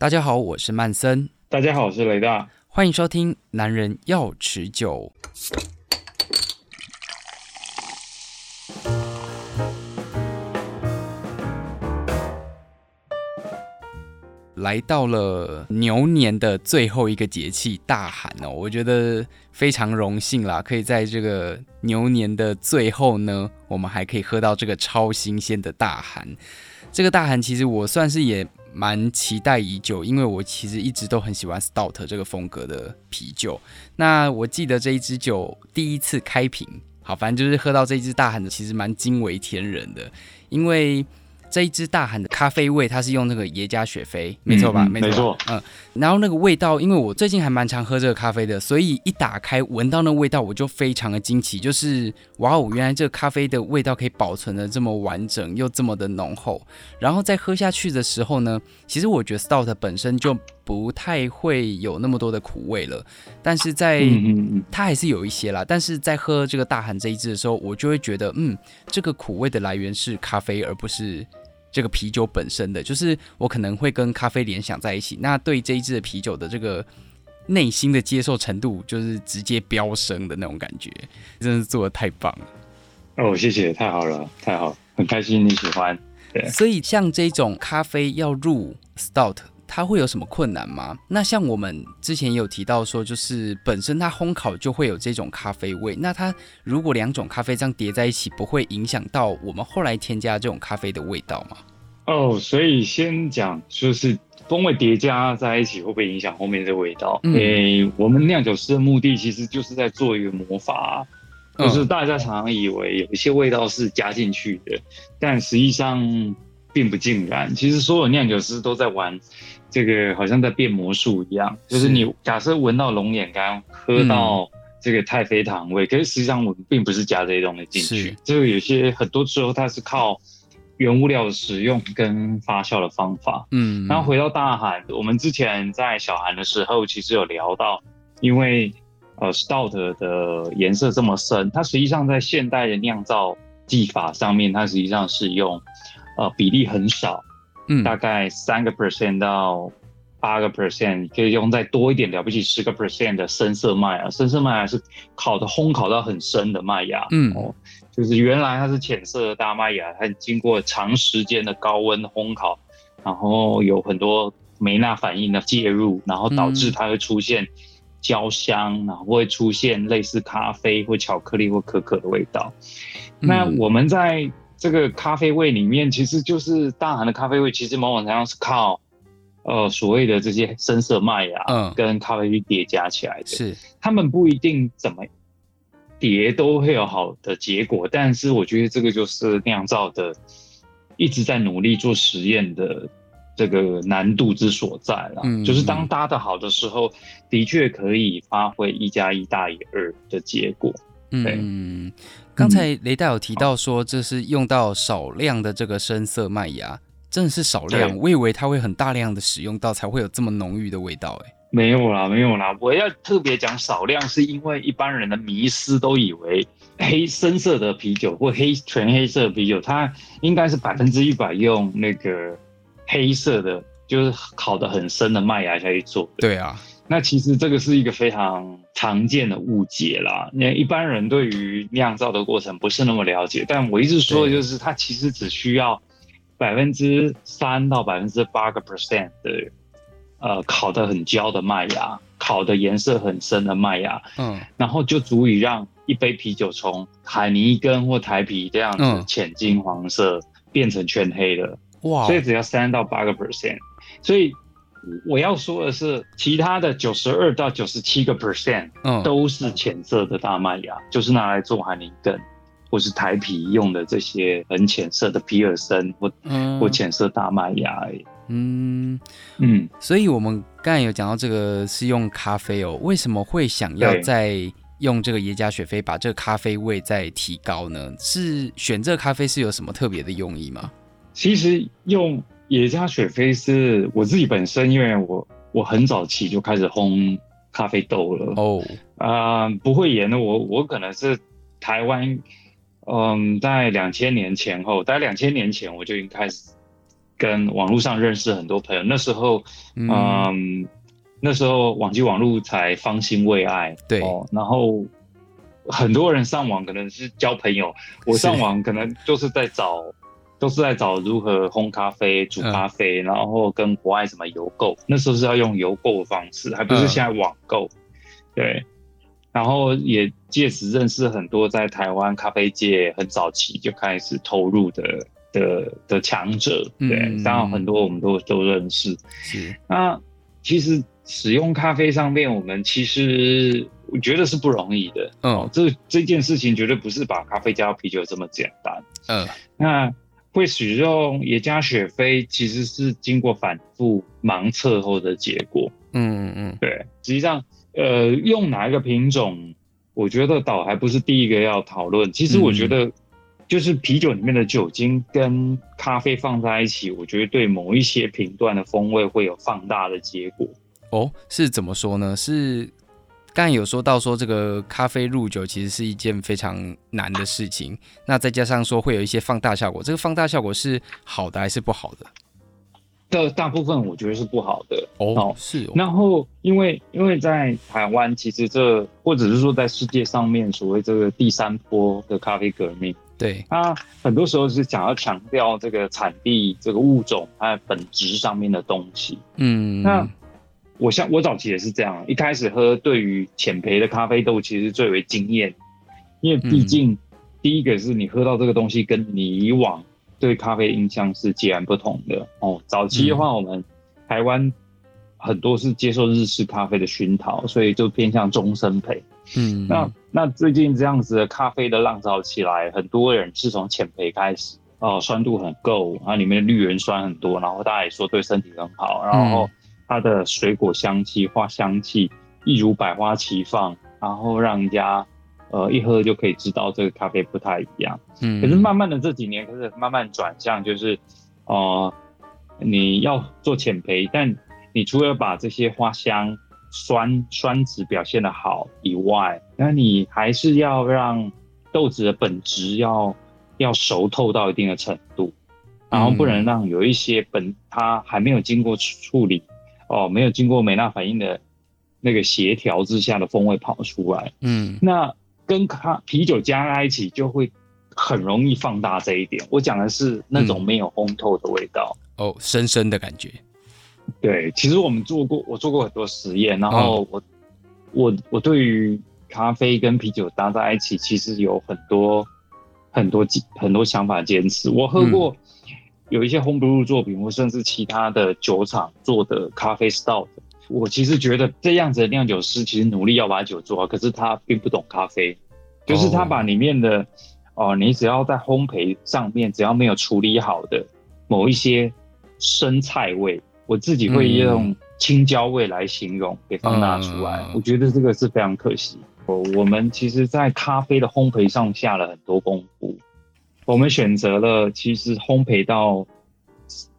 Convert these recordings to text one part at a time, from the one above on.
大家好，我是曼森。大家好，我是雷大。欢迎收听《男人要持久》。来到了牛年的最后一个节气大寒哦，我觉得非常荣幸啦，可以在这个牛年的最后呢，我们还可以喝到这个超新鲜的大寒。这个大寒其实我算是也。蛮期待已久，因为我其实一直都很喜欢 Stout 这个风格的啤酒。那我记得这一支酒第一次开瓶，好，反正就是喝到这一支大喊的，其实蛮惊为天人的，因为。这一支大寒的咖啡味，它是用那个耶加雪菲，没错吧？嗯、没错，嗯。然后那个味道，因为我最近还蛮常喝这个咖啡的，所以一打开闻到那味道，我就非常的惊奇，就是哇哦，原来这个咖啡的味道可以保存的这么完整，又这么的浓厚。然后在喝下去的时候呢，其实我觉得 Stout 本身就不太会有那么多的苦味了，但是在它还是有一些啦。但是在喝这个大寒这一支的时候，我就会觉得，嗯，这个苦味的来源是咖啡，而不是。这个啤酒本身的就是我可能会跟咖啡联想在一起，那对这一支的啤酒的这个内心的接受程度，就是直接飙升的那种感觉，真的是做的太棒了。哦，谢谢，太好了，太好，很开心你喜欢。对，所以像这种咖啡要入 Stout。它会有什么困难吗？那像我们之前也有提到说，就是本身它烘烤就会有这种咖啡味。那它如果两种咖啡这样叠在一起，不会影响到我们后来添加这种咖啡的味道吗？哦，所以先讲就是风味叠加在一起会不会影响后面的味道？嗯、诶，我们酿酒师的目的其实就是在做一个魔法，就是大家常常以为有一些味道是加进去的，但实际上并不尽然。其实所有酿酒师都在玩。这个好像在变魔术一样，就是你假设闻到龙眼干，喝到这个太妃糖味，嗯、可是实际上我们并不是加这些东西进去。这个有些很多时候它是靠原物料的使用跟发酵的方法。嗯，然后回到大寒，我们之前在小寒的时候其实有聊到，因为呃 Stout 的颜色这么深，它实际上在现代的酿造技法上面，它实际上是用呃比例很少。嗯，大概三个 percent 到八个 percent，可以用再多一点，了不起十个 percent 的深色麦芽。深色麦芽是烤的烘烤到很深的麦芽。嗯，哦，就是原来它是浅色的大麦芽，它经过长时间的高温烘烤，然后有很多梅纳反应的介入，然后导致它会出现焦香，然后会出现类似咖啡或巧克力或可可的味道。那我们在这个咖啡味里面，其实就是大韩的咖啡味，其实某种程度上是靠，呃，所谓的这些深色麦芽，嗯，跟咖啡去叠加起来的。是，他们不一定怎么叠都会有好的结果，但是我觉得这个就是酿造的一直在努力做实验的这个难度之所在了。嗯，就是当搭的好的时候，的确可以发挥一加一大于二的结果。嗯，刚才雷大有提到说，这是用到少量的这个深色麦芽，真的是少量。我以为它会很大量的使用到，才会有这么浓郁的味道。哎，没有啦，没有啦。我要特别讲少量，是因为一般人的迷思都以为黑深色的啤酒或黑全黑色的啤酒，它应该是百分之一百用那个黑色的，就是烤得很深的麦芽下去做的。对啊。那其实这个是一个非常常见的误解啦，那一般人对于酿造的过程不是那么了解。但我一直说的就是，它其实只需要百分之三到百分之八个 percent 的，呃，烤得很焦的麦芽，烤的颜色很深的麦芽，嗯，然后就足以让一杯啤酒从海泥根或台啤这样子浅金黄色变成全黑的，哇！所以只要三到八个 percent，所以。我要说的是，其他的九十二到九十七个 percent，嗯，都是浅色的大麦芽，就是拿来做海宁根或是台皮用的这些很浅色的皮尔森或、嗯、或浅色大麦芽而已。嗯嗯，所以我们刚才有讲到这个是用咖啡哦，为什么会想要再用这个耶加雪菲把这个咖啡味再提高呢？是选这个咖啡是有什么特别的用意吗？其实用。耶加雪菲是我自己本身，因为我我很早期就开始烘咖啡豆了哦，啊、呃，不会研的我，我可能是台湾，嗯，在两千年前后，大概两千年前我就已经开始跟网络上认识很多朋友。那时候，嗯，嗯那时候网际网络才方兴未艾，对、哦，然后很多人上网可能是交朋友，我上网可能就是在找，都是在找如何烘咖啡、煮咖啡，嗯、然后跟国外什么邮购。那时候是要用邮购的方式，还不是现在网购，嗯、对。然后也借此认识很多在台湾咖啡界很早期就开始投入的的的强者，对，当然、嗯、很多我们都都认识。是，那其实使用咖啡上面，我们其实我觉得是不容易的。嗯、哦，这这件事情绝对不是把咖啡加到啤酒这么简单。嗯，那会使用也加雪菲，其实是经过反复盲测后的结果。嗯嗯嗯，对，实际上。呃，用哪一个品种？我觉得倒还不是第一个要讨论。其实我觉得，就是啤酒里面的酒精跟咖啡放在一起，我觉得对某一些品段的风味会有放大的结果。哦，是怎么说呢？是刚才有说到说这个咖啡入酒其实是一件非常难的事情，那再加上说会有一些放大效果，这个放大效果是好的还是不好的？的大部分我觉得是不好的哦，是哦。然后因为因为在台湾，其实这或者是说在世界上面，所谓这个第三波的咖啡革命，对，它很多时候是想要强调这个产地、这个物种它本质上面的东西。嗯，那我像我早期也是这样，一开始喝对于浅焙的咖啡豆其实最为惊艳，因为毕竟第一个是你喝到这个东西跟你以往。对咖啡印象是截然不同的哦。早期的话，我们台湾很多是接受日式咖啡的熏陶，所以就偏向中深焙。嗯，那那最近这样子的咖啡的浪潮起来，很多人是从浅焙开始哦，酸度很够，然后里面的绿原酸很多，然后大家也说对身体很好，然后它的水果香气、花香气一如百花齐放，然后让人家。呃，一喝就可以知道这个咖啡不太一样。嗯，可是慢慢的这几年开始慢慢转向，就是，呃，你要做浅焙，但你除了把这些花香、酸酸质表现的好以外，那你还是要让豆子的本质要要熟透到一定的程度，然后不能让有一些本它还没有经过处理，哦，没有经过美纳反应的那个协调之下的风味跑出来。嗯，那。跟咖啤酒加在一起，就会很容易放大这一点。我讲的是那种没有烘透的味道，嗯、哦，深深的感觉。对，其实我们做过，我做过很多实验，然后我、哦、我我对于咖啡跟啤酒搭在一起，其实有很多很多很多想法坚持。我喝过有一些 home brew 作品，或甚至其他的酒厂做的咖啡 stout。我其实觉得这样子的酿酒师其实努力要把酒做好，可是他并不懂咖啡，就是他把里面的哦，你只要在烘焙上面只要没有处理好的某一些生菜味，我自己会用青椒味来形容给放大出来，我觉得这个是非常可惜。我我们其实在咖啡的烘焙上下了很多功夫，我们选择了其实烘焙到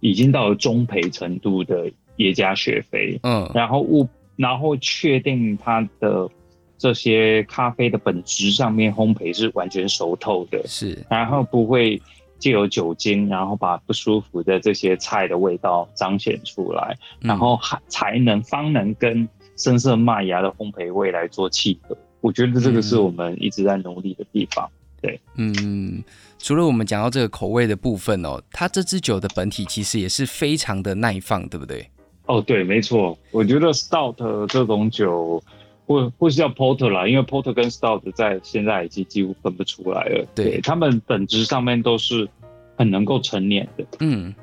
已经到了中培程度的。耶加雪菲，嗯，然后物，然后确定它的这些咖啡的本质上面烘焙是完全熟透的，是，然后不会借由酒精，然后把不舒服的这些菜的味道彰显出来，嗯、然后还才能方能跟深色麦芽的烘焙味来做契合。我觉得这个是我们一直在努力的地方。嗯、对，嗯，除了我们讲到这个口味的部分哦，它这支酒的本体其实也是非常的耐放，对不对？哦，对，没错，我觉得 Stout 这种酒，或或是叫 Porter 啦，因为 Porter 跟 Stout 在现在已经几乎分不出来了。对，他们本质上面都是很能够陈年的。嗯，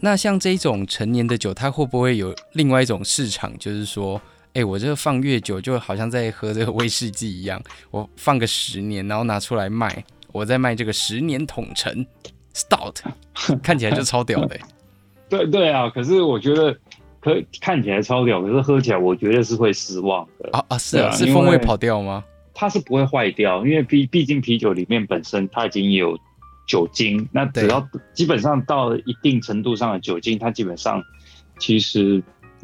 那像这种陈年的酒，它会不会有另外一种市场？就是说，哎，我这个放越久，就好像在喝这个威士忌一样，我放个十年，然后拿出来卖，我在卖这个十年桶陈 Stout，看起来就超屌的。对对啊，可是我觉得。可看起来超屌，可是喝起来我觉得是会失望的啊啊！是啊，是风味跑掉吗？它是不会坏掉，因为毕毕竟啤酒里面本身它已经有酒精，那只要基本上到了一定程度上的酒精，它基本上其实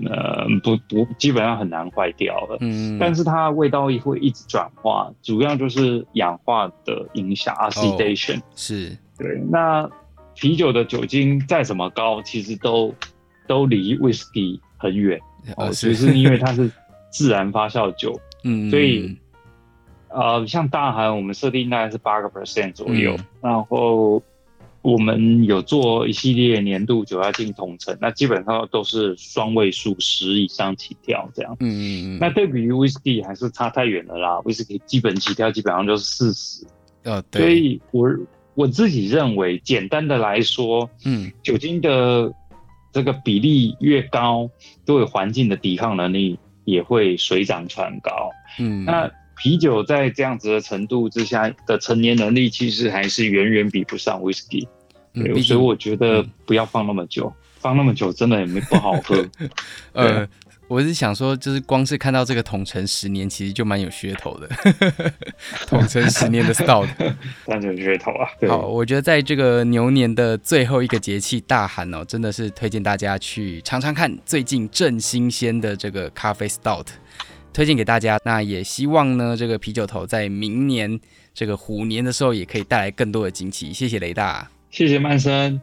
呃不不基本上很难坏掉了。嗯，但是它味道也会一直转化，主要就是氧化的影响，oxidation。是，对，那。啤酒的酒精再怎么高，其实都都离威士忌很远哦，只是因为它是自然发酵酒，嗯，所以呃，像大寒我们设定大概是八个 percent 左右，嗯、然后我们有做一系列年度酒要进同城，那基本上都是双位数十以上起跳这样，嗯嗯嗯，那对比于威士忌还是差太远了啦，威士忌基本起跳基本上就是四十，呃，对，所以我。我自己认为，简单的来说，嗯，酒精的这个比例越高，对环境的抵抗能力也会水涨船高。嗯，那啤酒在这样子的程度之下的成年能力，其实还是远远比不上威所以我觉得不要放那么久，嗯，放那么久真的也没不好喝。呃。我是想说，就是光是看到这个统称十年，其实就蛮有噱头的。统称十年的 Stout，蛮有噱头啊。好，我觉得在这个牛年的最后一个节气大寒哦，真的是推荐大家去尝尝看最近正新鲜的这个咖啡 Stout，推荐给大家。那也希望呢，这个啤酒头在明年这个虎年的时候，也可以带来更多的惊喜。谢谢雷大，谢谢曼森。